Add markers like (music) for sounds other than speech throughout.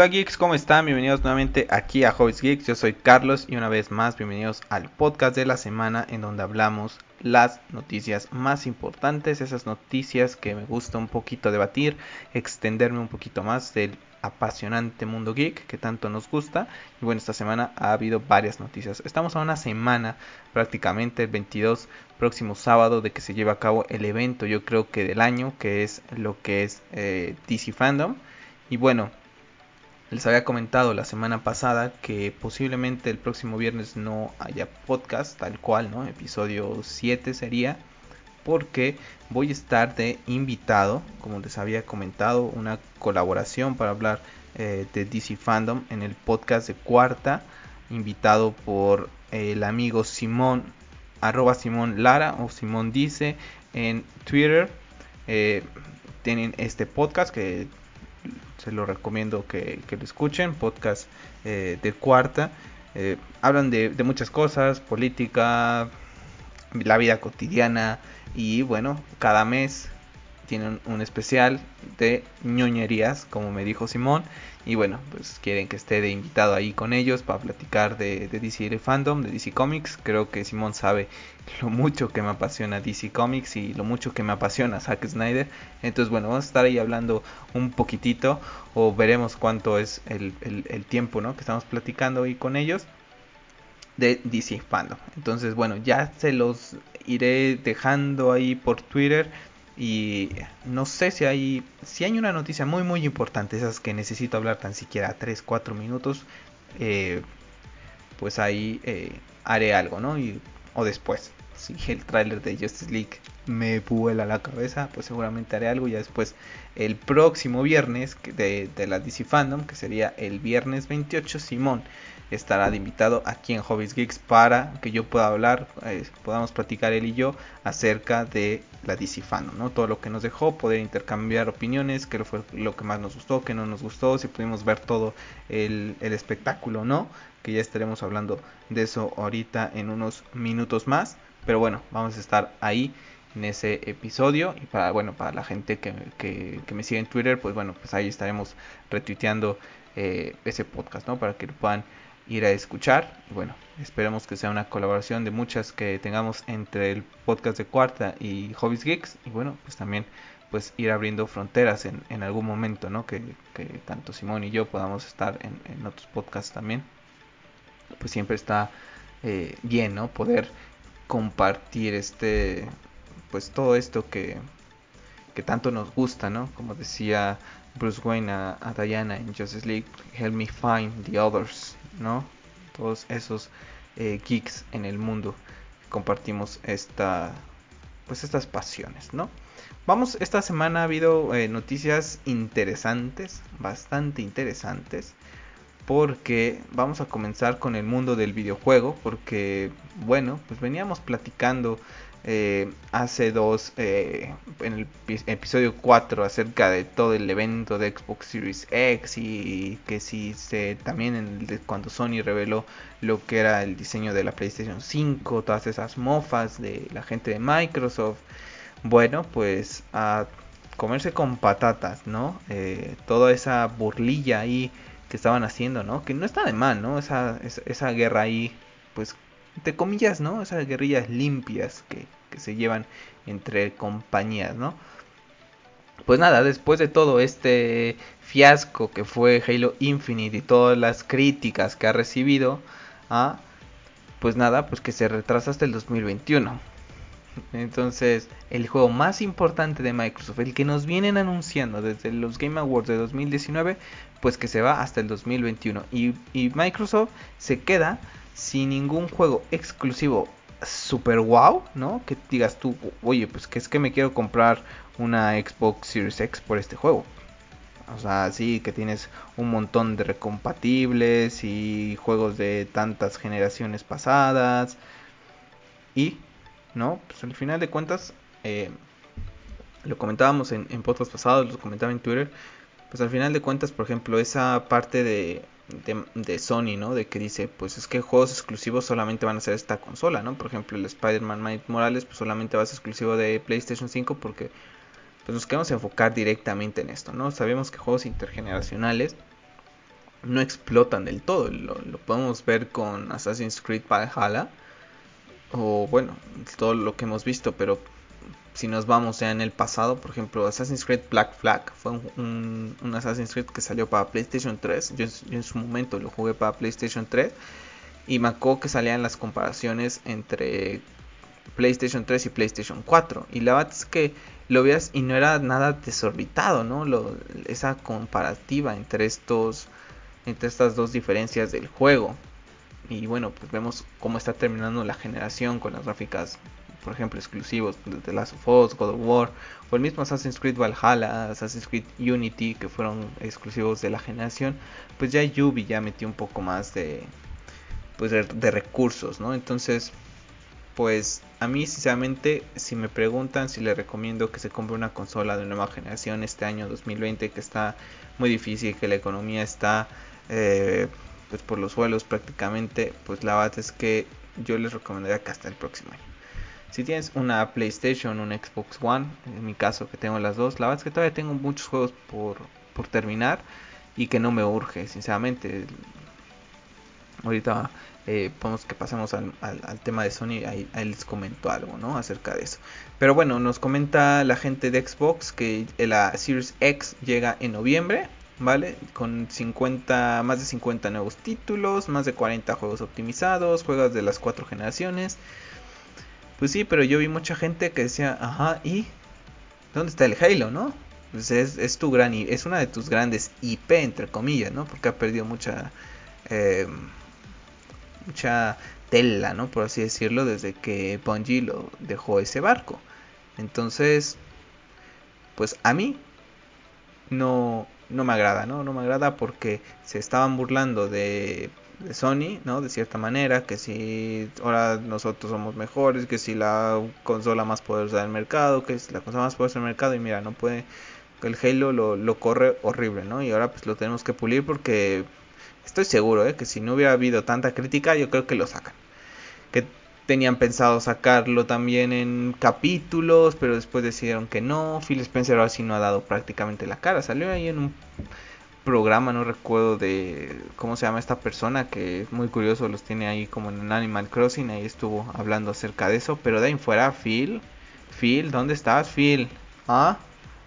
Hola geeks, ¿cómo están? Bienvenidos nuevamente aquí a Hobbies Geeks. Yo soy Carlos y una vez más bienvenidos al podcast de la semana en donde hablamos las noticias más importantes, esas noticias que me gusta un poquito debatir, extenderme un poquito más del apasionante mundo geek que tanto nos gusta. Y bueno, esta semana ha habido varias noticias. Estamos a una semana prácticamente, el 22 próximo sábado, de que se lleve a cabo el evento, yo creo que del año, que es lo que es eh, DC Fandom. Y bueno, les había comentado la semana pasada que posiblemente el próximo viernes no haya podcast tal cual, ¿no? Episodio 7 sería porque voy a estar de invitado, como les había comentado, una colaboración para hablar eh, de DC Fandom en el podcast de cuarta, invitado por el amigo Simón, arroba Simón Lara o Simón Dice en Twitter. Eh, tienen este podcast que se lo recomiendo que, lo escuchen, podcast eh, de cuarta. Eh, hablan de, muchas cosas, política, la vida cotidiana y bueno, cada mes tienen un especial de ñoñerías, como me dijo Simón. Y bueno, pues quieren que esté de invitado ahí con ellos para platicar de, DC Fandom, de DC Comics. Creo que Simón sabe lo mucho que me apasiona DC Comics y lo mucho que me apasiona Zack Snyder. Entonces, bueno, vamos a estar ahí hablando un poquitito o veremos cuánto es el, el tiempo ¿no? que estamos platicando ahí con ellos de DC Fandom. Entonces, bueno, ya se los iré dejando ahí por Twitter y no sé si hay, si hay una noticia muy muy importante, esas que necesito hablar tan siquiera 3, 4 minutos, eh, pues ahí eh, haré algo, ¿no? Y, o después, si el tráiler de Justice League me vuela la cabeza, pues seguramente haré algo. Y después, el próximo viernes de, de la DC Fandom, que sería el viernes 28, Simón estará de invitado aquí en Hobbies Geeks para que yo pueda hablar, eh, podamos platicar él y yo acerca de la DC Fandom, ¿no? Todo lo que nos dejó, poder intercambiar opiniones, qué fue lo que más nos gustó, qué no nos gustó, si pudimos ver todo el, el espectáculo, ¿no? Que ya estaremos hablando de eso ahorita en unos minutos más. Pero bueno, vamos a estar ahí en ese episodio y para bueno para la gente que, que, me sigue en Twitter pues bueno pues ahí estaremos retuiteando eh, ese podcast no para que lo puedan ir a escuchar. bueno, esperemos que sea una colaboración de muchas que tengamos entre el podcast de Cuarta y Hobbies Geeks. Y bueno, pues también pues ir abriendo fronteras en, algún momento, ¿no? Que, tanto Simón y yo podamos estar en, en otros podcasts también. Pues siempre está eh, bien, ¿no? Poder compartir este, pues todo esto que, que tanto nos gusta, ¿no? Como decía Bruce Wayne a, Diana en Justice League, help me find the others, ¿no? Todos esos eh, geeks en el mundo compartimos esta, pues estas pasiones, ¿no? Vamos, esta semana ha habido eh, noticias interesantes, bastante interesantes, porque vamos a comenzar con el mundo del videojuego, porque, bueno, pues veníamos platicando eh, hace dos, eh, en el episodio 4, acerca de todo el evento de Xbox Series X y que si se también en cuando Sony reveló lo que era el diseño de la PlayStation 5, todas esas mofas de la gente de Microsoft. Bueno, pues a comerse con patatas, ¿no? Eh, toda esa burlilla ahí que estaban haciendo, ¿no? Que no está de mal, ¿no? Esa, esa, guerra ahí, pues entre comillas, ¿no? Esas guerrillas limpias que, que se llevan entre compañías, ¿no? Pues nada, después de todo este fiasco que fue Halo Infinite y todas las críticas que ha recibido, ¿ah? pues nada, pues que se retrasa hasta el 2021. Entonces, el juego más importante de Microsoft, el que nos vienen anunciando desde los Game Awards de 2019, pues que se va hasta el 2021. Y, Microsoft se queda sin ningún juego exclusivo super wow, ¿no? Que digas tú, oye, pues que es que me quiero comprar una Xbox Series X por este juego. O sea, sí, que tienes un montón de recompatibles y juegos de tantas generaciones pasadas. Y, ¿no? Pues al final de cuentas, eh, lo comentábamos en, en podcast pasados, lo comentaba en Twitter. Pues al final de cuentas, por ejemplo, esa parte de de, Sony, ¿no? De que dice, pues es que juegos exclusivos solamente van a ser esta consola, ¿no? Por ejemplo, el Spider-Man Miles Morales, pues solamente va a ser exclusivo de PlayStation 5 porque pues nos queremos enfocar directamente en esto, ¿no? Sabemos que juegos intergeneracionales no explotan del todo. Lo, podemos ver con Assassin's Creed Valhalla. O bueno, todo lo que hemos visto. Pero si nos vamos ya en el pasado, por ejemplo, Assassin's Creed Black Flag fue un, Assassin's Creed que salió para PlayStation 3. Yo, en su momento lo jugué para PlayStation 3. Y me acuerdo que salían las comparaciones entre PlayStation 3 y PlayStation 4. Y la verdad es que lo veas y no era nada desorbitado, ¿no? esa comparativa entre estos entre estas dos diferencias del juego. Y bueno, pues vemos cómo está terminando la generación con las gráficas, por ejemplo, exclusivos de Last of Us, God of War, o el mismo Assassin's Creed Valhalla, Assassin's Creed Unity, que fueron exclusivos de la generación. Pues ya Yubi ya metió un poco más de, pues de, recursos, ¿no? Entonces, pues a mí sinceramente si me preguntan si le recomiendo que se compre una consola de nueva generación este año 2020 que está muy difícil, que la economía está eh, pues por los suelos prácticamente, pues la verdad es que yo les recomendaría que hasta el próximo año. Si tienes una PlayStation, un Xbox One, en mi caso que tengo las dos, la verdad es que todavía tengo muchos juegos por, por terminar y que no me urge, sinceramente. Ahorita eh, podemos que pasemos al, tema de Sony, ahí, les comento algo, ¿no? Acerca de eso. Pero bueno, nos comenta la gente de Xbox que la Series X llega en noviembre, ¿vale? Con 50, más de 50 nuevos títulos, más de 40 juegos optimizados, juegos de las cuatro generaciones. Pues sí, pero yo vi mucha gente que decía, ajá, ¿y dónde está el Halo, no? Pues es, tu gran, es una de tus grandes IP, entre comillas, ¿no? Porque ha perdido mucha... Eh, mucha tela, ¿no? Por así decirlo, desde que Bungie lo dejó ese barco. Entonces, pues a mí no, no me agrada, ¿no? No me agrada porque se estaban burlando de, de Sony, ¿no? De cierta manera, que si ahora nosotros somos mejores, que si la consola más poderosa del mercado, que si la consola más poderosa del mercado, y mira, no puede, el Halo lo, corre horrible, ¿no? Y ahora pues lo tenemos que pulir porque Estoy seguro ¿eh? que si no hubiera habido tanta crítica, yo creo que lo sacan. Tenían pensado sacarlo también en capítulos, pero después decidieron que no. Phil Spencer ahora sí no ha dado prácticamente la cara. Salió ahí en un programa, no recuerdo de cómo se llama esta persona, que es muy curioso, los tiene ahí como en Animal Crossing, ahí estuvo hablando acerca de eso, pero de ahí fuera, Phil, Phil, ¿dónde estás, Phil? ¿Ah?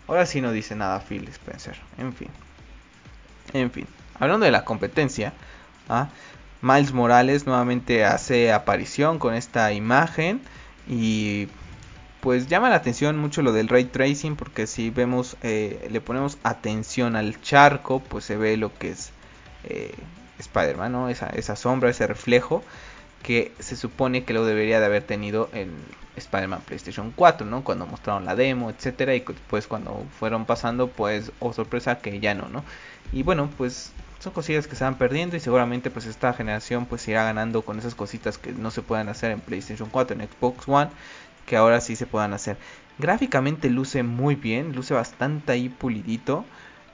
Ahora sí no dice nada Phil Spencer, en fin. En fin hablando de la competencia, ¿ah? Miles Morales nuevamente hace aparición con esta imagen y pues llama la atención mucho lo del ray tracing porque si vemos eh, le ponemos atención al charco pues se ve lo que es eh, Spider-Man, esa, esa sombra, ese reflejo que se supone que lo debería de haber tenido en Spider-Man PlayStation 4, ¿no? Cuando mostraron la demo, etcétera, y después cuando fueron pasando, pues, oh sorpresa que ya no, ¿no? Y bueno, pues son cosillas que se van perdiendo y seguramente pues esta generación pues irá ganando con esas cositas que no se puedan hacer en PlayStation 4, en Xbox One, que ahora sí se puedan hacer. Gráficamente luce muy bien, luce bastante ahí pulidito.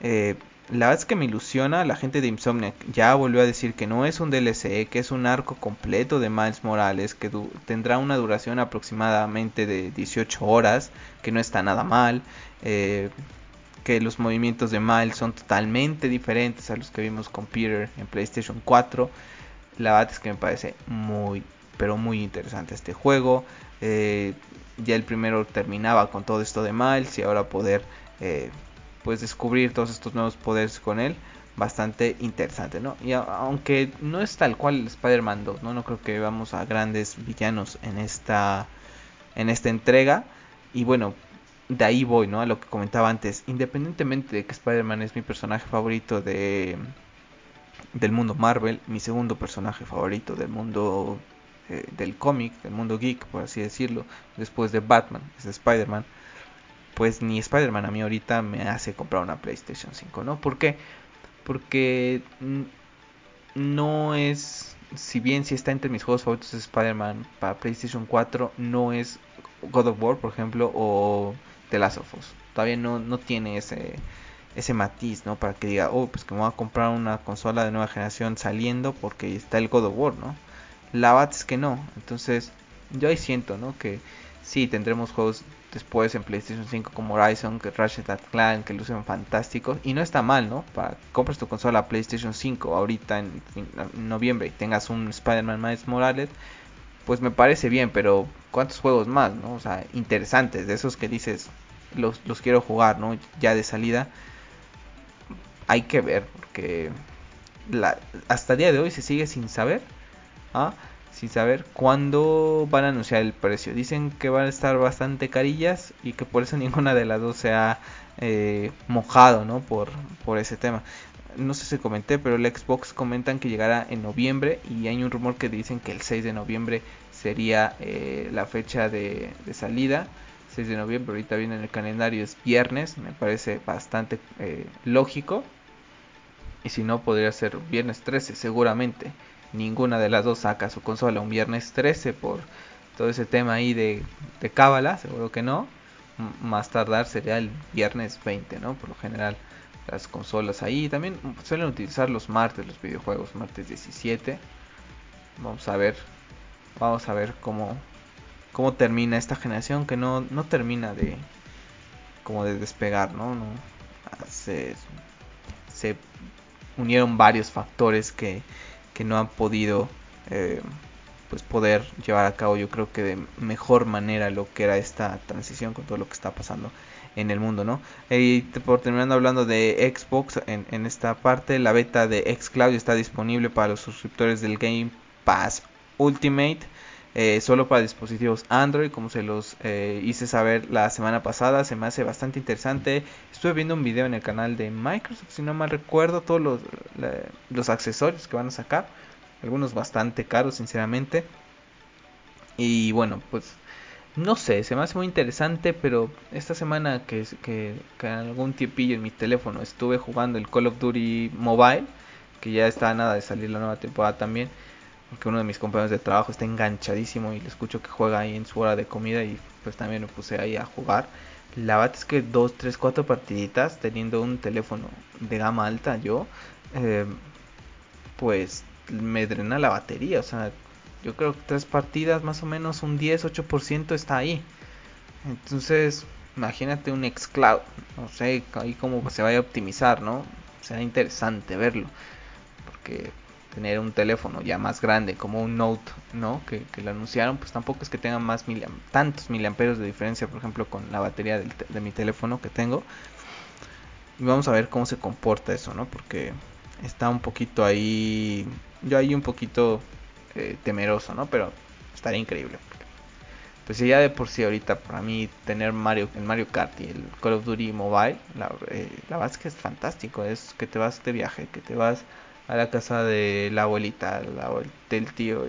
Eh, la verdad es que me ilusiona, la gente de Insomniac ya volvió a decir que no es un DLC, que es un arco completo de Miles Morales, que tendrá una duración aproximadamente de 18 horas, que no está nada mal. Eh, que los movimientos de Miles son totalmente diferentes a los que vimos con Peter en PlayStation 4. La verdad es que me parece muy, pero muy interesante este juego. Eh, ya el primero terminaba con todo esto de Miles y ahora poder eh, pues descubrir todos estos nuevos poderes con él bastante interesante, ¿no? Y aunque no es tal cual Spider-Man 2, ¿no? No creo que vamos a grandes villanos en esta en esta entrega y bueno, de ahí voy, ¿no? A lo que comentaba antes. Independientemente de que Spider-Man es mi personaje favorito de del mundo Marvel, mi segundo personaje favorito del mundo eh, del cómic, del mundo geek, por así decirlo, después de Batman, es Spider-Man, pues ni Spider-Man a mí ahorita me hace comprar una PlayStation 5, ¿no? ¿Por qué? Porque no es, si bien si está entre mis juegos favoritos de Spider-Man para PlayStation 4, no es God of War, por ejemplo, o de Last of Us. Todavía no, no tiene ese, ese matiz, ¿no? Para que diga, oh, pues que me voy a comprar una consola de nueva generación saliendo porque está el God of War, ¿no? La verdad es que no. Entonces, yo ahí siento, ¿no? Que Sí, tendremos juegos después en PlayStation 5 como Horizon, que Ratchet Clank, que lucen fantásticos. Y no está mal, ¿no? Para que compres tu consola PlayStation 5 ahorita en, noviembre y tengas un Spider-Man Miles Morales, pues me parece bien, pero ¿cuántos juegos más, no? O sea, interesantes, de esos que dices, los, los quiero jugar, ¿no? Ya de salida. Hay que ver, porque hasta el día de hoy se sigue sin saber. ¿ah? Sin saber cuándo van a anunciar el precio. Dicen que van a estar bastante carillas y que por eso (laughs) ninguna de las dos se ha eh, mojado ¿no? por, por ese tema. No sé si comenté, pero el Xbox comentan que llegará en noviembre y hay un rumor que dicen que el 6 de noviembre sería eh, la fecha de, salida. 6 de noviembre, ahorita viene en el calendario, es viernes, me parece bastante eh, lógico. Y si no, podría ser viernes 13, seguramente ninguna de las dos saca su consola un viernes 13 por todo ese tema ahí de, de cábala, seguro que no. más tardar sería el viernes 20, ¿no? Por lo general las consolas ahí también suelen utilizar los martes los videojuegos, martes 17. Vamos a ver, vamos a ver cómo cómo termina esta generación que no, no termina de como de despegar, ¿no? no se, se unieron varios factores que que no han podido eh, pues poder llevar a cabo yo creo que de mejor manera lo que era esta transición con todo lo que está pasando en el mundo, ¿no? Y por terminando hablando de Xbox, en, esta parte, la beta de Xcloud está disponible para los suscriptores del Game Pass Ultimate. Eh, solo para dispositivos Android, como se los eh, hice saber la semana pasada, se me hace bastante interesante. Estuve viendo un video en el canal de Microsoft, si no mal recuerdo, todos los, los accesorios que van a sacar, algunos bastante caros, sinceramente. Y bueno, pues no sé, se me hace muy interesante, pero esta semana que, que, algún tiempillo en mi teléfono estuve jugando el Call of Duty Mobile, que ya está nada de salir la nueva temporada también porque uno de mis compañeros de trabajo está enganchadísimo y le escucho que juega ahí en su hora de comida y pues también me puse ahí a jugar. La verdad es que dos, tres, cuatro partiditas teniendo un teléfono de gama alta yo, eh, pues me drena la batería. O sea, yo creo que tres partidas más o menos un 10, 8% está ahí. Entonces, imagínate un Xcloud. No sé ahí cómo se vaya a optimizar, ¿no? Será interesante verlo. Porque tener un teléfono ya más grande como un Note, ¿no? Que, lo anunciaron, pues tampoco es que tenga más tantos miliamperios de diferencia, por ejemplo, con la batería de mi teléfono que tengo. Y vamos a ver cómo se comporta eso, ¿no? Porque está un poquito ahí, yo ahí un poquito eh, temeroso, ¿no? Pero estaría increíble. Pues ya de por sí ahorita para mí tener Mario, el Mario Kart y el Call of Duty Mobile, la, eh, la verdad es que es fantástico, es que te vas de viaje, que te vas a la casa de la abuelita, del tío,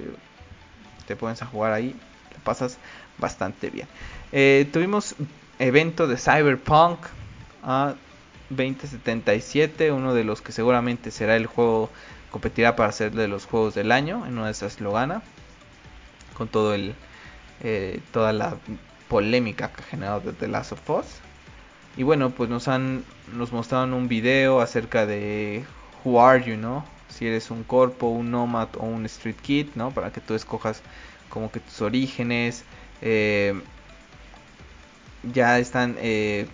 te pones a jugar ahí, te pasas bastante bien. Eh, tuvimos evento de Cyberpunk a 2077, uno de los que seguramente será el juego, competirá para ser de los juegos del año, en una de esas lo gana, con todo el, eh, toda la polémica que ha generado The Last of Us. Y bueno, pues nos han nos mostraron un video acerca de who are you, ¿no? Si eres un corpo, un nomad o un street kid, ¿no? Para que tú escojas como que tus orígenes. Eh, ya están eh,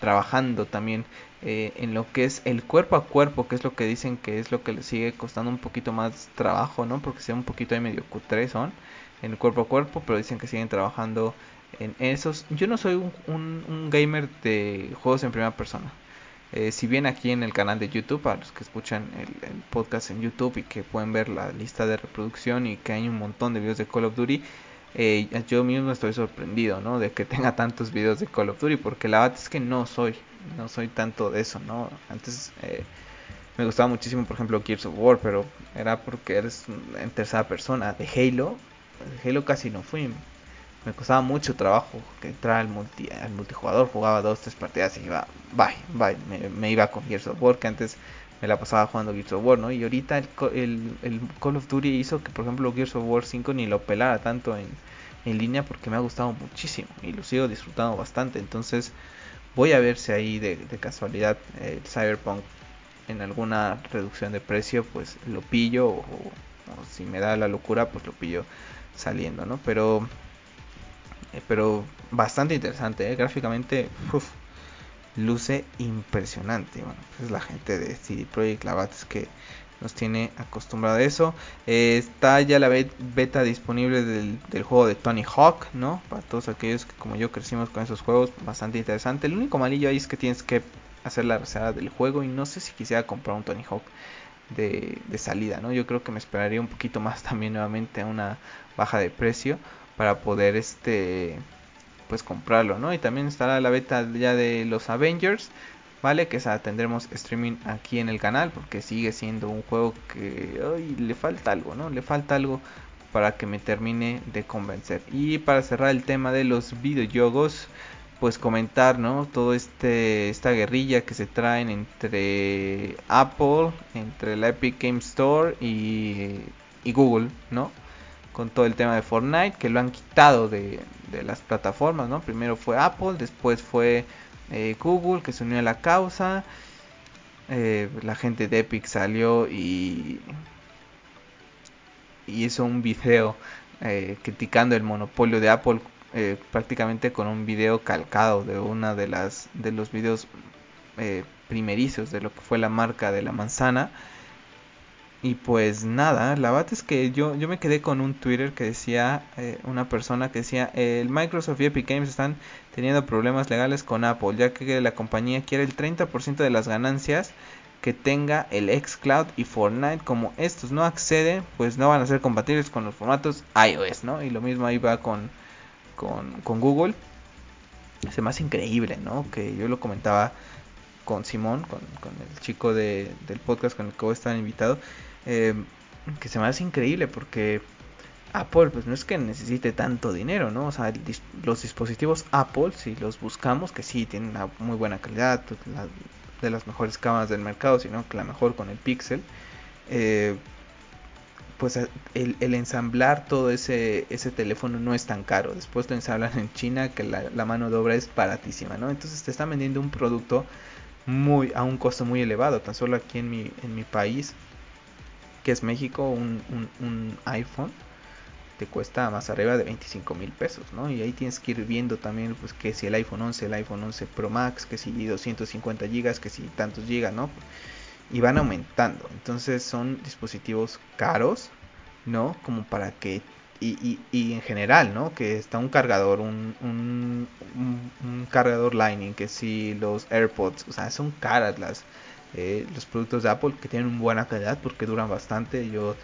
trabajando también eh, en lo que es el cuerpo a cuerpo, que es lo que dicen que es lo que les sigue costando un poquito más trabajo, ¿no? Porque sea un poquito ahí medio cutre son en el cuerpo a cuerpo, pero dicen que siguen trabajando en esos. Yo no soy un gamer de juegos en primera persona. Eh, si bien aquí en el canal de YouTube, para los que escuchan el, podcast en YouTube y que pueden ver la lista de reproducción y que hay un montón de videos de Call of Duty, eh, yo mismo estoy sorprendido, ¿no? De que (laughs) tenga tantos videos de Call of Duty, porque la verdad es que no soy, no soy tanto de eso, ¿no? Antes eh, me gustaba muchísimo, por ejemplo, Gears of War, pero era porque eres en tercera persona. De Halo, de Halo casi no fui, me costaba mucho trabajo que entrar al, multi, al multijugador, jugaba dos, tres partidas y iba, bye, bye, me, iba con Gears of War, que antes me la pasaba jugando Gears of War, ¿no? Y ahorita el, el, Call of Duty hizo que, por ejemplo, Gears of War 5 ni lo pelara tanto en, en línea porque me ha gustado muchísimo y lo sigo disfrutando bastante. Entonces, voy a ver si ahí de, casualidad el Cyberpunk en alguna reducción de precio, pues lo pillo o, si me da la locura, pues lo pillo saliendo, ¿no? Pero Eh, pero bastante interesante, ¿eh? gráficamente luce impresionante. Bueno, pues es la gente de CD Projekt, la verdad es que nos tiene acostumbrado a eso. Eh, está ya la beta disponible del, juego de Tony Hawk, ¿no? Para todos aquellos que como yo crecimos con esos juegos, bastante interesante. El único malillo ahí es que tienes que hacer la reserva del juego y no sé si quisiera comprar un Tony Hawk de, de salida, ¿no? Yo creo que me esperaría un poquito más (laughs) también nuevamente a una baja de precio para poder este pues comprarlo, ¿no? Y también estará la beta ya de los Avengers, ¿vale? Que esa tendremos streaming aquí en el canal porque sigue siendo un juego que le falta algo, ¿no? Le falta algo para que me termine de convencer. Y para cerrar el tema de los videojuegos, pues comentar, ¿no? Todo este esta guerrilla que se traen entre Apple, entre la Epic Game Store y, y Google, ¿no? Con todo el tema de Fortnite, que lo han quitado de, las plataformas, ¿no? Primero fue Apple, después fue eh, Google, que se unió a la causa. Eh, la gente de Epic salió y, y hizo un video eh, criticando el monopolio de Apple prácticamente con un video calcado de una de las de los videos primerizos de lo que fue la marca de la manzana y pues nada, la verdad es que yo, yo me quedé con un Twitter que decía, eh, una persona que decía, el Microsoft y Epic Games están teniendo problemas legales con Apple, ya que la compañía quiere el 30% de las ganancias que tenga el xCloud y Fortnite. Como estos no acceden, pues no van a ser compatibles con los formatos iOS, ¿no? Y lo mismo ahí va con, con, Google. Se me hace increíble, ¿no? Que yo lo comentaba con Simón, con, con el chico de, del podcast con el que voy a estar invitado eh, que se me hace increíble porque Apple pues no es que necesite tanto dinero, ¿no? O sea, los dispositivos Apple, si los buscamos, que sí tienen una muy buena calidad, pues, de las mejores cámaras del mercado, sino que la mejor con el Pixel, eh, pues el, ensamblar todo ese, ese teléfono no es tan caro. Después lo ensamblan en China, que la, la mano de obra es baratísima, ¿no? Entonces te están vendiendo un producto muy a un costo muy elevado. Tan solo aquí en mi, en mi país que es México, un, un, iPhone te cuesta más arriba de 25 mil pesos, ¿no? Y ahí tienes que ir viendo también, pues, que si el iPhone 11, el iPhone 11 Pro Max, que si 250 gigas, que si tantos gigas, ¿no? Y van aumentando. Entonces son dispositivos caros, ¿no? Como para que... Y, y, y en general, ¿no? Que está un cargador, un, un, un cargador Lightning, que si los AirPods, o sea, son caras las eh, los productos de Apple que tienen buena calidad porque duran bastante. Yo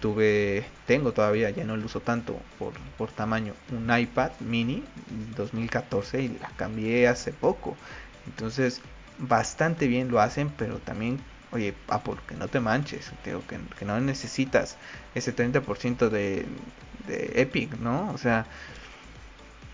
tuve, tengo todavía, ya no lo uso tanto por, por tamaño, un iPad mini 2014 y la cambié hace poco. Entonces, bastante bien lo hacen, pero también, oye, Apple, que no te manches, que, que no necesitas ese 30% de, de Epic, ¿no? O sea,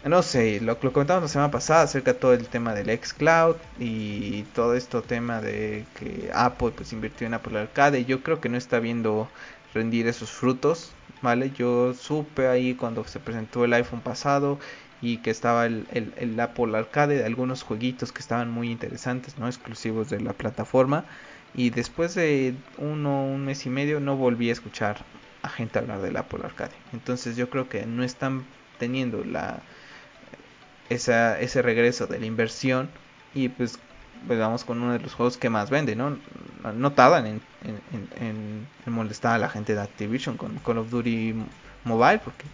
no sé, lo, lo comentamos la semana pasada acerca de todo el tema del xCloud y todo esto tema de que Apple pues invirtió en Apple Arcade. Yo creo que no está viendo rendir esos frutos, ¿vale? Yo supe ahí cuando se presentó el iPhone pasado y que estaba el, el, Apple Arcade de algunos jueguitos que estaban muy interesantes, no exclusivos de la plataforma. Y después de uno, un mes y medio no volví a escuchar a gente hablar del Apple Arcade. Entonces yo creo que no están teniendo la esa, ese regreso de la inversión y pues, pues, vamos con uno de los juegos que más vende, ¿no? No tardan en, en, en, molestar a la gente de Activision con Call of Duty Mobile porque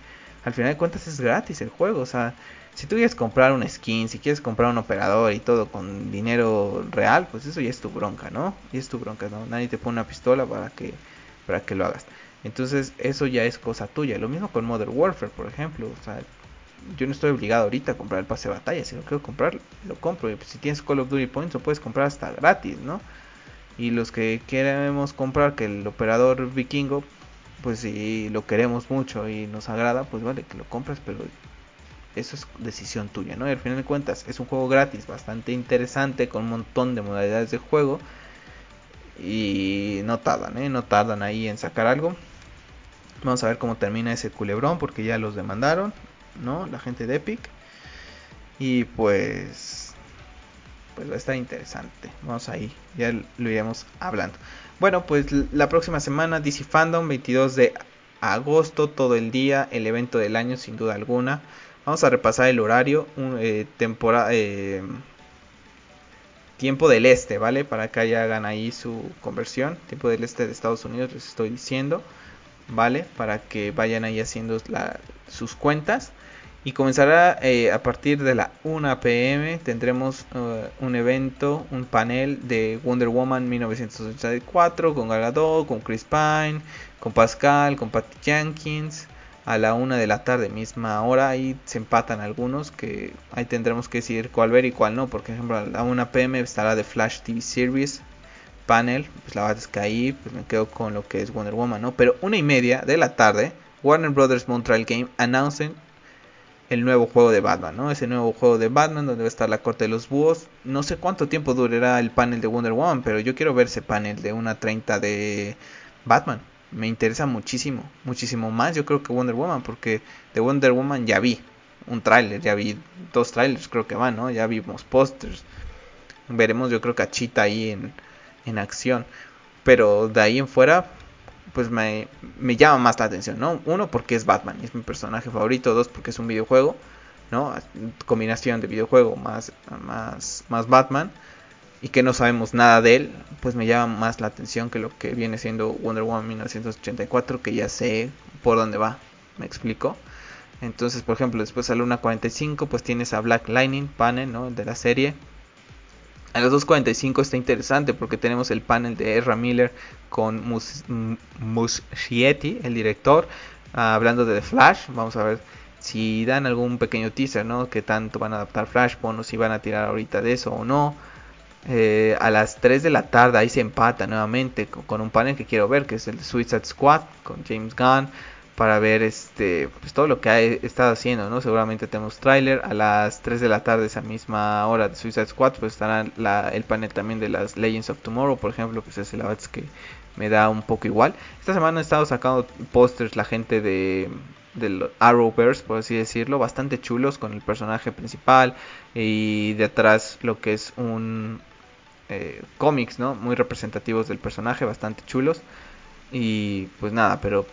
al final de cuentas es gratis el juego, o sea, si tú quieres comprar un skin, si quieres comprar un operador y todo con dinero real, pues eso ya es tu bronca, ¿no? Y es tu bronca, ¿no? Nadie te pone una pistola para que para que lo hagas. Entonces, eso ya es cosa tuya. Lo mismo con Modern Warfare, por ejemplo, o sea, yo no estoy obligado ahorita a comprar el pase de batalla. Si no quiero comprar, lo compro. Y pues, si tienes Call of Duty Points, lo puedes comprar hasta gratis, ¿no? Y los que queremos comprar que el operador vikingo, pues si lo queremos mucho y nos agrada, pues vale que lo compres, pero eso es decisión tuya, ¿no? Y al final de cuentas es un juego gratis, bastante interesante, con un montón de modalidades de juego. Y no tardan, ¿eh? No tardan ahí en sacar algo. Vamos a ver cómo termina ese culebrón, porque ya los demandaron. ¿no? La gente de Epic. Y pues, pues va a estar interesante. Vamos ahí, ya lo iremos hablando. Bueno, pues la próxima semana DC Fandom, 22 de agosto, todo el día, el evento del año sin duda alguna. Vamos a repasar el horario, eh, eh, tiempo del este, ¿vale? Para que ya hagan ahí su conversión. Tiempo del este de Estados Unidos, les estoy diciendo, ¿vale? Para que vayan ahí haciendo sus cuentas. Y comenzará eh, a partir de la 1 pm. Tendremos un evento, un panel de Wonder Woman 1984 con Gal con Chris Pine, con Pascal, con Patty Jenkins a la una de la tarde, misma hora. Ahí se empatan algunos que ahí tendremos que decidir cuál ver y cuál no. Por ejemplo, a la 1 pm estará de Flash TV Series panel. Pues la verdad es que ahí pues me quedo con lo que es Wonder Woman, ¿no? Pero una y media de la tarde, Warner Brothers Montreal Game anuncian el nuevo juego de Batman, ¿no? Ese nuevo juego de Batman donde va a estar la corte de los búhos. No sé cuánto tiempo durará el panel de Wonder Woman, pero yo quiero ver ese panel de una 30 de Batman me interesa muchísimo, muchísimo más yo creo que Wonder Woman, porque de Wonder Woman ya vi un tráiler, ya vi dos trailers creo que van, ¿no? Ya vimos pósters. Veremos yo creo que a Chita ahí en, en acción. Pero de ahí en fuera, pues me, me llama más la atención, ¿no? Uno, porque es Batman, es mi personaje favorito. Dos, porque es un videojuego, ¿no? Combinación de videojuego más, más, más Batman y que no sabemos nada de él, pues me llama más la atención que lo que viene siendo Wonder Woman 1984, que ya sé por dónde va, me explico. Entonces, por ejemplo, después a la 1.45, pues tienes a Black Lightning, panel, ¿no? De la serie. A las 2.45 está interesante porque tenemos el panel de Ezra Miller con Mus Muschietti, el director, hablando de The Flash. Vamos a ver si dan algún pequeño teaser, ¿no? Que tanto van a adaptar Flashpoint o si van a tirar ahorita de eso o no. Eh, a las 3 de la tarde ahí se empata nuevamente con, un panel que quiero ver, que es el Suicide Squad con James Gunn, para ver este pues todo lo que ha estado haciendo, ¿no? Seguramente tenemos tráiler a las 3 de la tarde esa misma hora de Suicide Squad, pues estará el panel también de las Legends of Tomorrow, por ejemplo, pues es la verdad que me da un poco igual. Esta semana he estado sacando pósters la gente de del Arrowverse, por así decirlo, bastante chulos con el personaje principal y de atrás lo que es un eh, cómics, ¿no? Muy representativos del personaje, bastante chulos. Y pues nada, pero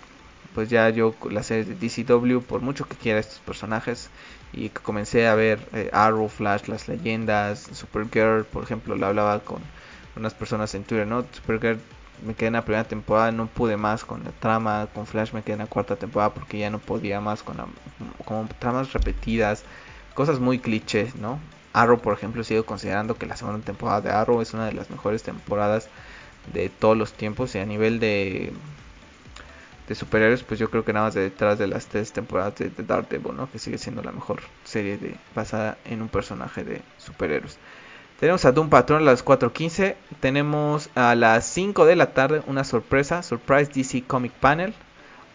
pues ya yo la serie de DCW, por mucho que quiera estos personajes, y comencé a ver eh, Arrow, Flash, las leyendas, Supergirl, por ejemplo, la hablaba con unas personas en Twitter, ¿no? Supergirl me quedé en la primera temporada, no pude más con la trama, con Flash me quedé en la cuarta temporada porque ya no podía más con, con tramas repetidas, cosas muy clichés, ¿no? Arrow, por ejemplo, sigo considerando que la segunda temporada de Arrow es una de las mejores temporadas de todos los tiempos. Y a nivel de, superhéroes, pues yo creo que nada más detrás de las tres temporadas de, de Daredevil, ¿no? Que sigue siendo la mejor serie basada en un personaje de superhéroes. Tenemos a Doom Patrol a las 4.15. Tenemos a las 5 de la tarde una sorpresa, Surprise DC Comic Panel.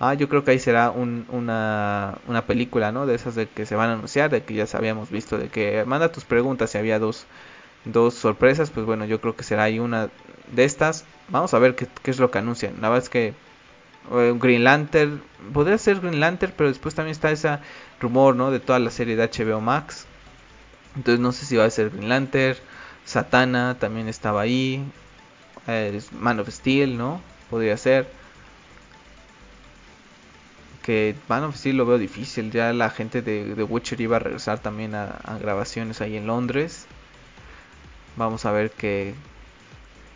Ah, yo creo que ahí será una, una película, ¿no? De esas de que se van a anunciar, de que ya habíamos visto, de que manda tus preguntas si había dos, dos sorpresas, pues bueno, yo creo que será ahí una de estas. Vamos a ver qué, es lo que anuncian. La verdad es que eh, Green Lantern, podría ser Green Lantern, pero después también está ese rumor, ¿no? De toda la serie de HBO Max. Entonces no sé si va a ser Green Lantern, Satana también estaba ahí, eh, Man of Steel, ¿no? Podría ser que Man of Steel lo veo difícil. Ya la gente de, The Witcher iba a regresar también a, grabaciones ahí en Londres. Vamos a ver que,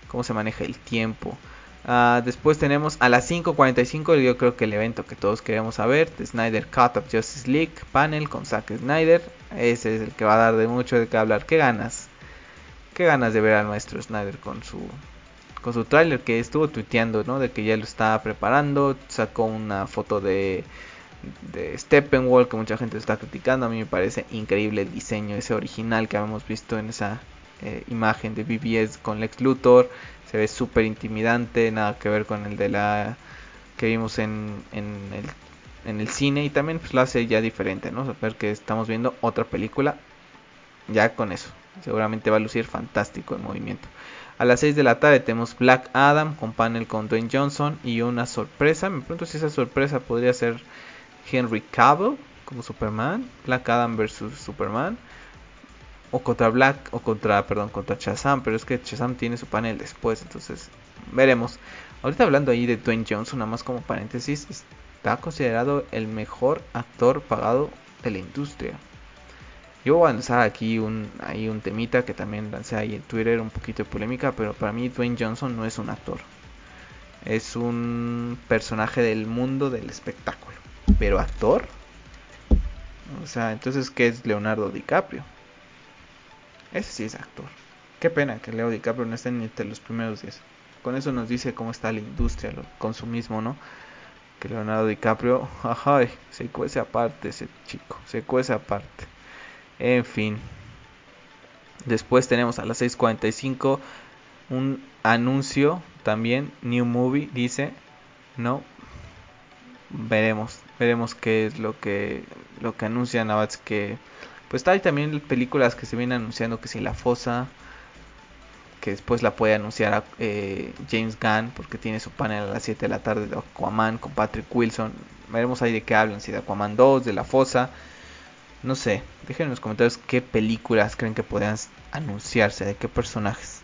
cómo se maneja el tiempo. Ah, después tenemos a las 5.45, yo creo que el evento que todos queremos saber, The Snyder Cut of Justice League, panel con Zack Snyder. Ese es el que va a dar de mucho de qué hablar. ¿Qué ganas? ¿Qué ganas de ver al maestro Snyder con su con su tráiler que estuvo tuiteando, ¿no? De que ya lo estaba preparando, sacó una foto de de Steppenwolf que mucha gente está criticando, a mí me parece increíble el diseño ese original que habíamos visto en esa eh, imagen de BBS con Lex Luthor, se ve súper intimidante, nada que ver con el de la que vimos en, el, cine y también pues lo hace ya diferente, ¿no? Ver que estamos viendo otra película ya con eso, seguramente va a lucir fantástico el movimiento. A las 6 de la tarde tenemos Black Adam con panel con Dwayne Johnson y una sorpresa. Me pregunto si esa sorpresa podría ser Henry Cavill como Superman, Black Adam versus Superman o contra Black o contra, perdón, contra Shazam, pero es que Shazam tiene su panel después, entonces veremos. Ahorita hablando ahí de Dwayne Johnson, nada más como paréntesis, está considerado el mejor actor pagado de la industria. Yo voy a lanzar aquí un, ahí un temita que también lancé ahí en Twitter, un poquito de polémica, pero para mí Dwayne Johnson no es un actor. Es un personaje del mundo del espectáculo. Pero actor. O sea, entonces, ¿qué es Leonardo DiCaprio? Ese sí es actor. Qué pena que Leo DiCaprio no esté ni entre los primeros días. Con eso nos dice cómo está la industria, el consumismo, ¿no? Que Leonardo DiCaprio, (laughs) ay, se cuece aparte ese chico, se cuece aparte. En fin. Después tenemos a las 6.45 un anuncio también, New Movie, dice, no, veremos, veremos qué es lo que, lo que anuncian, que pues hay también películas que se vienen anunciando que si La Fosa, que después la puede anunciar eh, James Gunn porque tiene su panel a las 7 de la tarde de Aquaman con Patrick Wilson. Veremos ahí de qué hablan, si de Aquaman 2, de La Fosa. No sé, dejen en los comentarios qué películas creen que podrían anunciarse, de qué personajes.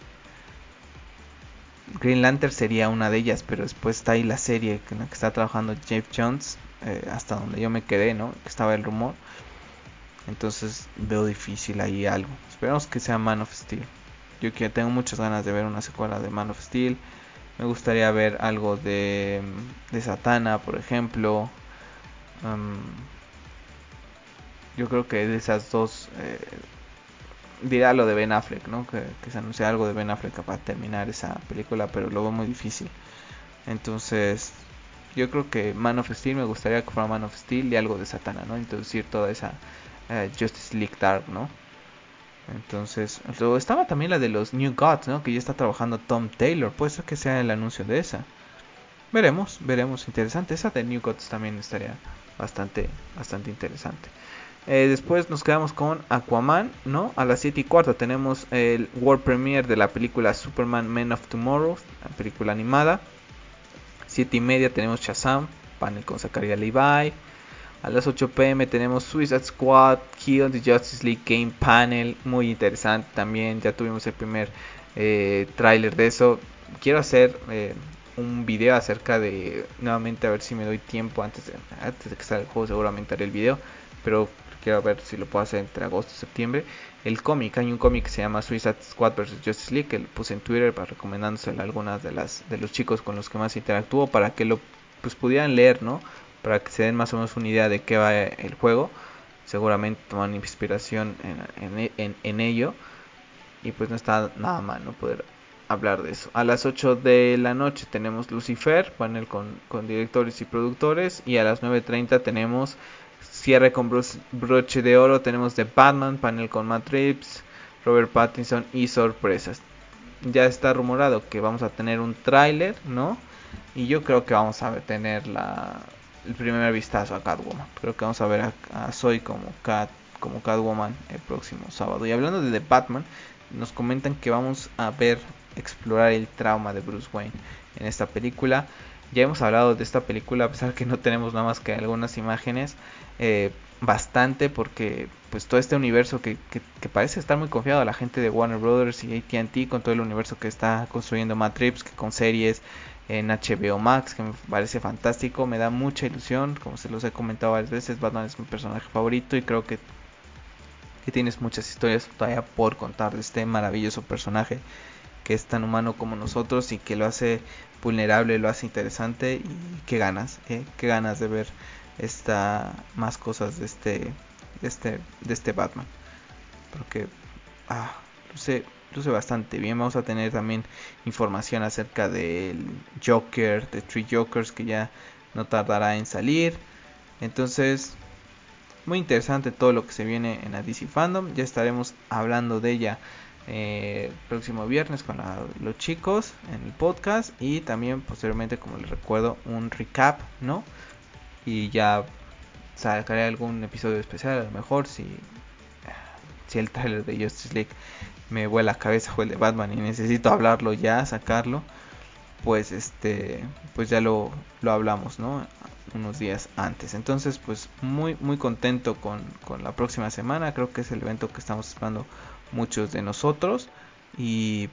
Green Lantern sería una de ellas, pero después está ahí la serie en la que está trabajando Jeff Jones, eh, hasta donde yo me quedé, ¿no? Que estaba el rumor. Entonces veo difícil ahí algo. Esperamos que sea Man of Steel. Yo que tengo muchas ganas de ver una secuela de Man of Steel. Me gustaría ver algo de, de Satana, por ejemplo. Yo creo que de esas dos eh, dirá lo de Ben Affleck, ¿no? Que, se anuncie algo de Ben Affleck para terminar esa película, pero lo veo muy difícil. Entonces, yo creo que Man of Steel me gustaría que fuera Man of Steel y algo de Satana, ¿no? Introducir toda esa eh, Justice League Dark, ¿no? Entonces, estaba también la de los New Gods, ¿no? Que ya está trabajando Tom Taylor. Puede ser que sea el anuncio de esa. Veremos, veremos. Interesante. Esa de New Gods también estaría bastante, bastante interesante. Eh, después nos quedamos con Aquaman, ¿no? A las 7 y cuarto tenemos el World Premiere de la película Superman Men of Tomorrow, la película animada. 7 y media tenemos Shazam, panel con Zachariah Levi. A las 8 pm tenemos Suicide Squad, Kill the Justice League Game Panel, muy interesante también. Ya tuvimos el primer eh, tráiler de eso. Quiero hacer eh, un video acerca de, nuevamente a ver si me doy tiempo antes de, antes de que salga el juego, seguramente haré el video. Pero quiero ver si lo puedo hacer entre agosto y septiembre. El cómic, hay un cómic que se llama Suicide Squad vs Justice League que puse en Twitter para recomendándoselo a algunas de las de los chicos con los que más interactúo para que lo pues pudieran leer, ¿no? para que se den más o menos una idea de qué va el juego. Seguramente toman inspiración en, ello. Y pues no está nada mal no poder hablar de eso. A las 8 de la noche tenemos Lucifer, panel con, directores y productores. Y a las 9.30 tenemos cierre con broche de oro. Tenemos The Batman, panel con Matt Reeves, Robert Pattinson y sorpresas. Ya está rumorado que vamos a tener un tráiler, ¿no? Y yo creo que vamos a tener la, el primer vistazo a Catwoman. Creo que vamos a ver a, Zoe como Cat como Catwoman el próximo sábado. Y hablando de The Batman, nos comentan que vamos a ver explorar el trauma de Bruce Wayne en esta película. Ya hemos hablado de esta película a pesar que no tenemos nada más que algunas imágenes. Eh, bastante porque pues todo este universo que, parece estar muy confiado a la gente de Warner Brothers y AT&T con todo el universo que está construyendo Matt Reeves, que con series, en HBO Max, que me parece fantástico, me da mucha ilusión, como se los he comentado varias veces, Batman es mi personaje favorito y creo que, que tienes muchas historias todavía por contar de este maravilloso personaje que es tan humano como nosotros y que lo hace vulnerable, lo hace interesante y qué ganas, ¿eh? qué ganas de ver esta más cosas de este de este de este Batman. Porque ah, sé, luce bastante bien. Vamos a tener también información acerca del Joker, de Three Jokers, que ya no tardará en salir. Entonces, muy interesante todo lo que se viene en la DC Fandom. Ya estaremos hablando de ella eh, próximo viernes con los chicos en el podcast. Y también posteriormente, como les recuerdo, un recap, ¿no? Y ya sacaré algún episodio especial, a lo mejor si, si el trailer de Justice League me vuela la cabeza fue el de Batman y necesito hablarlo ya, sacarlo, pues este, pues ya lo, lo hablamos, ¿no? Unos días antes. Entonces, pues muy, muy contento con, con la próxima semana. Creo que es el evento que estamos esperando muchos de nosotros. Y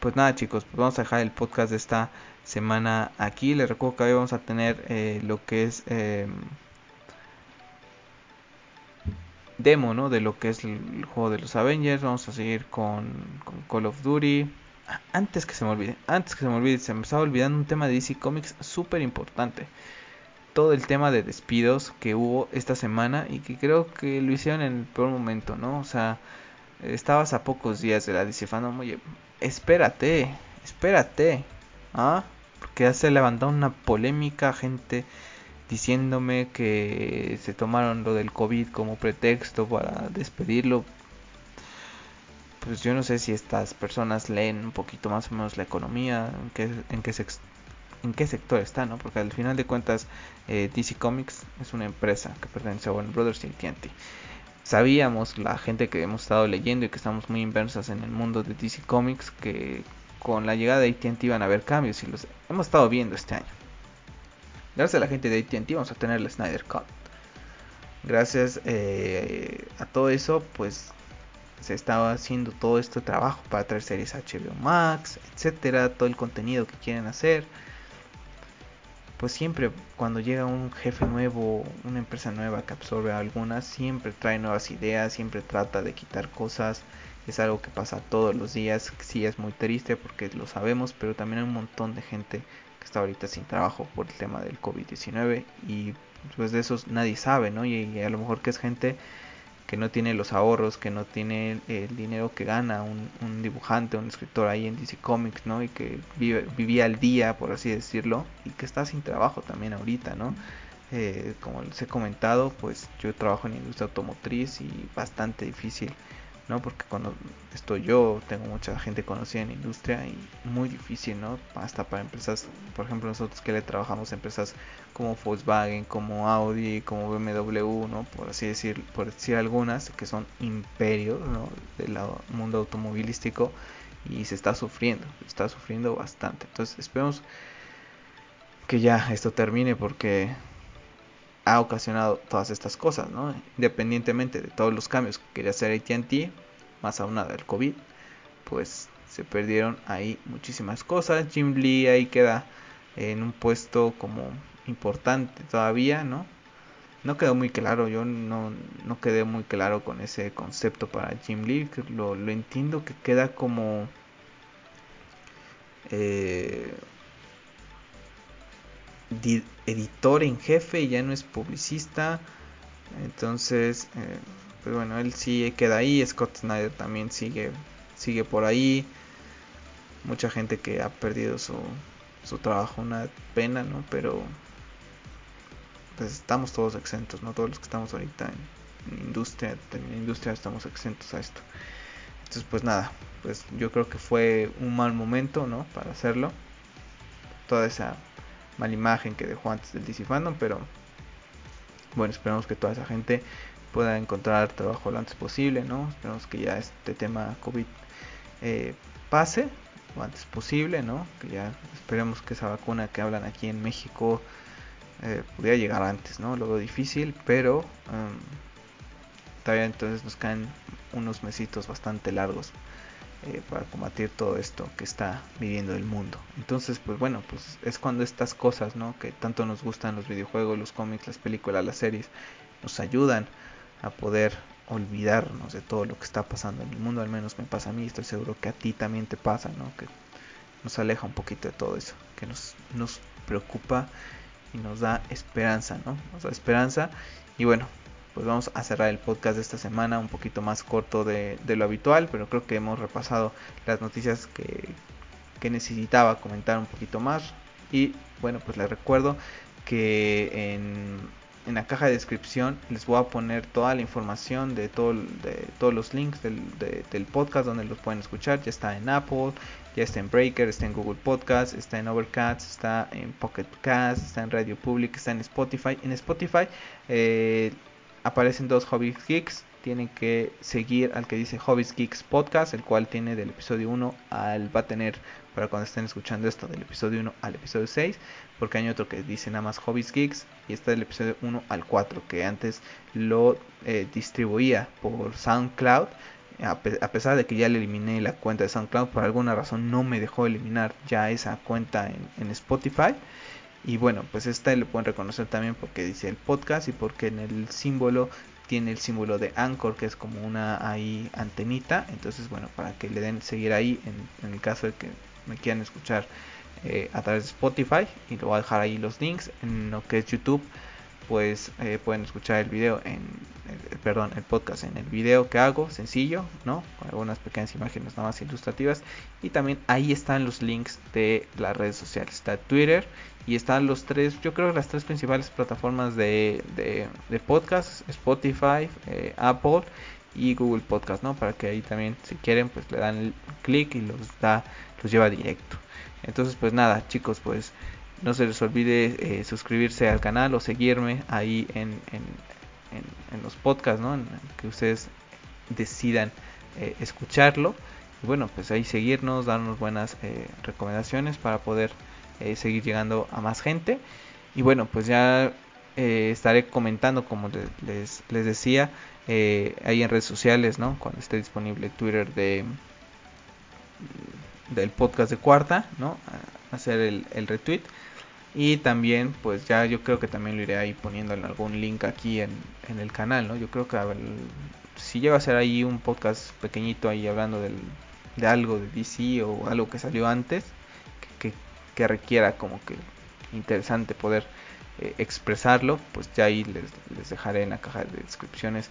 pues nada chicos, pues vamos a dejar el podcast de esta semana aquí. Les recuerdo que hoy vamos a tener eh, lo que es eh, demo, ¿no? De lo que es el juego de los Avengers. Vamos a seguir con, Call of Duty. Ah, antes que se me olvide, antes que se me olvide, se me estaba olvidando un tema de DC Comics súper importante. Todo el tema de despidos que hubo esta semana y que creo que lo hicieron en el peor momento, ¿no? O sea, estabas a pocos días de la DC Fandom. Oye, espérate, espérate. ¿Ah? Porque ya se levantó una polémica, gente diciéndome que se tomaron lo del COVID como pretexto para despedirlo. Pues yo no sé si estas personas leen un poquito más o menos la economía, en qué, en qué, en qué sector está, ¿no? Porque al final de cuentas eh, DC Comics es una empresa que pertenece a Warner Brothers y AT&T. Sabíamos, la gente que hemos estado leyendo y que estamos muy inversas en el mundo de DC Comics, que con la llegada de AT&T iban a haber cambios y los hemos estado viendo este año. Gracias a la gente de AT&T vamos a tener el Snyder Cut. Gracias eh, a todo eso, pues se estaba haciendo todo este trabajo para traer series HBO Max, etcétera, todo el contenido que quieren hacer. Pues siempre cuando llega un jefe nuevo, una empresa nueva que absorbe algunas, siempre trae nuevas ideas, siempre trata de quitar cosas. Es algo que pasa todos los días. Sí es muy triste porque lo sabemos, pero también hay un montón de gente que está ahorita sin trabajo por el tema del COVID-19 y pues de esos nadie sabe, ¿no? Y, a lo mejor que es gente que no tiene los ahorros, que no tiene el dinero que gana un, dibujante, un escritor ahí en DC Comics, ¿no? Y que vive, vivía al día, por así decirlo, y que está sin trabajo también ahorita, ¿no? Eh, como les he comentado, pues yo trabajo en industria automotriz y bastante difícil ¿no? Porque cuando estoy yo, tengo mucha gente conocida en industria y muy difícil, ¿no? Hasta para empresas, por ejemplo, nosotros que le trabajamos empresas como Volkswagen, como Audi, como BMW, ¿no? Por así decir, por decir algunas que son imperios, ¿no? Del mundo automovilístico y se está sufriendo, se está sufriendo bastante. Entonces, esperemos que ya esto termine porque ha ocasionado todas estas cosas, ¿no? Independientemente de todos los cambios que quería hacer AT&T, más aún nada del COVID, pues se perdieron ahí muchísimas cosas. Jim Lee ahí queda en un puesto como importante todavía, ¿no? No quedó muy claro, yo no, no quedé muy claro con ese concepto para Jim Lee, lo, lo entiendo que queda como eh, editor en jefe y ya no es publicista. Entonces, eh, pues bueno, él sí queda ahí. Scott Snyder también sigue, sigue por ahí. Mucha gente que ha perdido su, su trabajo, una pena, ¿no? Pero pues estamos todos exentos, ¿no? Todos los que estamos ahorita en, industria, en industria estamos exentos a esto. Entonces, pues nada, pues yo creo que fue un mal momento, ¿no? Para hacerlo. Toda esa mala imagen que dejó antes del DC pero bueno, esperamos que toda esa gente pueda encontrar trabajo lo antes posible, ¿no? Esperamos que ya este tema COVID eh, pase lo antes posible, ¿no? Que ya esperemos que esa vacuna que hablan aquí en México eh, pudiera llegar antes, ¿no? Lo difícil, pero um, todavía entonces nos caen unos mesitos bastante largos eh, para combatir todo esto que está viviendo el mundo. Entonces, pues bueno, pues es cuando estas cosas, ¿no? Que tanto nos gustan los videojuegos, los cómics, las películas, las series, nos ayudan a poder olvidarnos de todo lo que está pasando en el mundo, al menos me pasa a mí, estoy seguro que a ti también te pasa, ¿no? Que nos aleja un poquito de todo eso, que nos, nos preocupa y nos da esperanza, ¿no? Nos da esperanza y bueno, pues vamos a cerrar el podcast de esta semana un poquito más corto de, lo habitual, pero creo que hemos repasado las noticias que, que, necesitaba comentar un poquito más. Y bueno, pues les recuerdo que en, en, la caja de descripción les voy a poner toda la información de, todo, de todos los links del, del podcast donde los pueden escuchar. Ya está en Apple, ya está en Breaker, está en Google Podcast, está en Overcast, está en Pocket Cast, está en Radio Public, está en Spotify. En Spotify eh, aparecen dos Hobbies Geeks. Tienen que seguir al que dice Hobbies Geeks Podcast, el cual tiene del episodio 1 al. va a tener para cuando estén escuchando esto, del episodio 1 al episodio 6. Porque hay otro que dice nada más Hobbies Geeks. Y está del episodio 1 al 4, que antes lo eh, distribuía por SoundCloud. a, pesar de que ya le eliminé la cuenta de SoundCloud, por alguna razón no me dejó eliminar ya esa cuenta en, Spotify. Y bueno, pues esta le pueden reconocer también porque dice el podcast y porque en el símbolo tiene el símbolo de Anchor, que es como una ahí antenita. Entonces, bueno, para que le den seguir ahí en, en el caso de que me quieran escuchar eh, a través de Spotify. Y lo voy a dejar ahí los links en lo que es YouTube pues eh, pueden escuchar el video en el, perdón el podcast en el video que hago sencillo no con algunas pequeñas imágenes nada más ilustrativas. Y también ahí están los links de las redes sociales. Está Twitter y están los tres yo creo que las tres principales plataformas de, de, podcast. Spotify eh, Apple y Google Podcast no para que ahí también si quieren pues le dan clic y los da los lleva directo. Entonces pues nada chicos pues no se les olvide eh, suscribirse al canal o seguirme ahí en, en, los podcasts, ¿no? En, que ustedes decidan eh, escucharlo. Y bueno, pues ahí seguirnos, darnos buenas eh, recomendaciones para poder seguir llegando a más gente. Y bueno, pues ya estaré comentando, como les, les decía, ahí en redes sociales, ¿no? Cuando esté disponible Twitter de del podcast de cuarta, ¿no? hacer el, el retweet y también, pues ya yo creo que también lo iré ahí poniendo en algún link aquí en, en el canal, ¿no? Yo creo que si llega a ser ahí un podcast pequeñito ahí hablando del, de algo de DC o algo que salió antes, que, que, requiera como que interesante poder eh, expresarlo, pues ya ahí les, les, dejaré en la caja de descripciones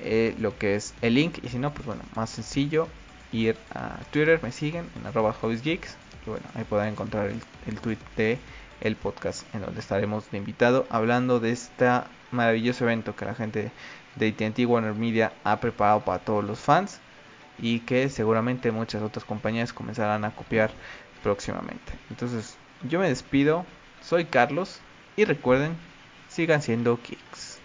eh, lo que es el link. Y si no, pues bueno, más sencillo, ir a Twitter, me siguen en arroba geeks y bueno, ahí podrán encontrar el tweet de el podcast en donde estaremos de invitado hablando de este maravilloso evento que la gente de AT&T Warner Media ha preparado para todos los fans y que seguramente muchas otras compañías comenzarán a copiar próximamente. Entonces, yo me despido, soy Carlos y recuerden, sigan siendo kicks.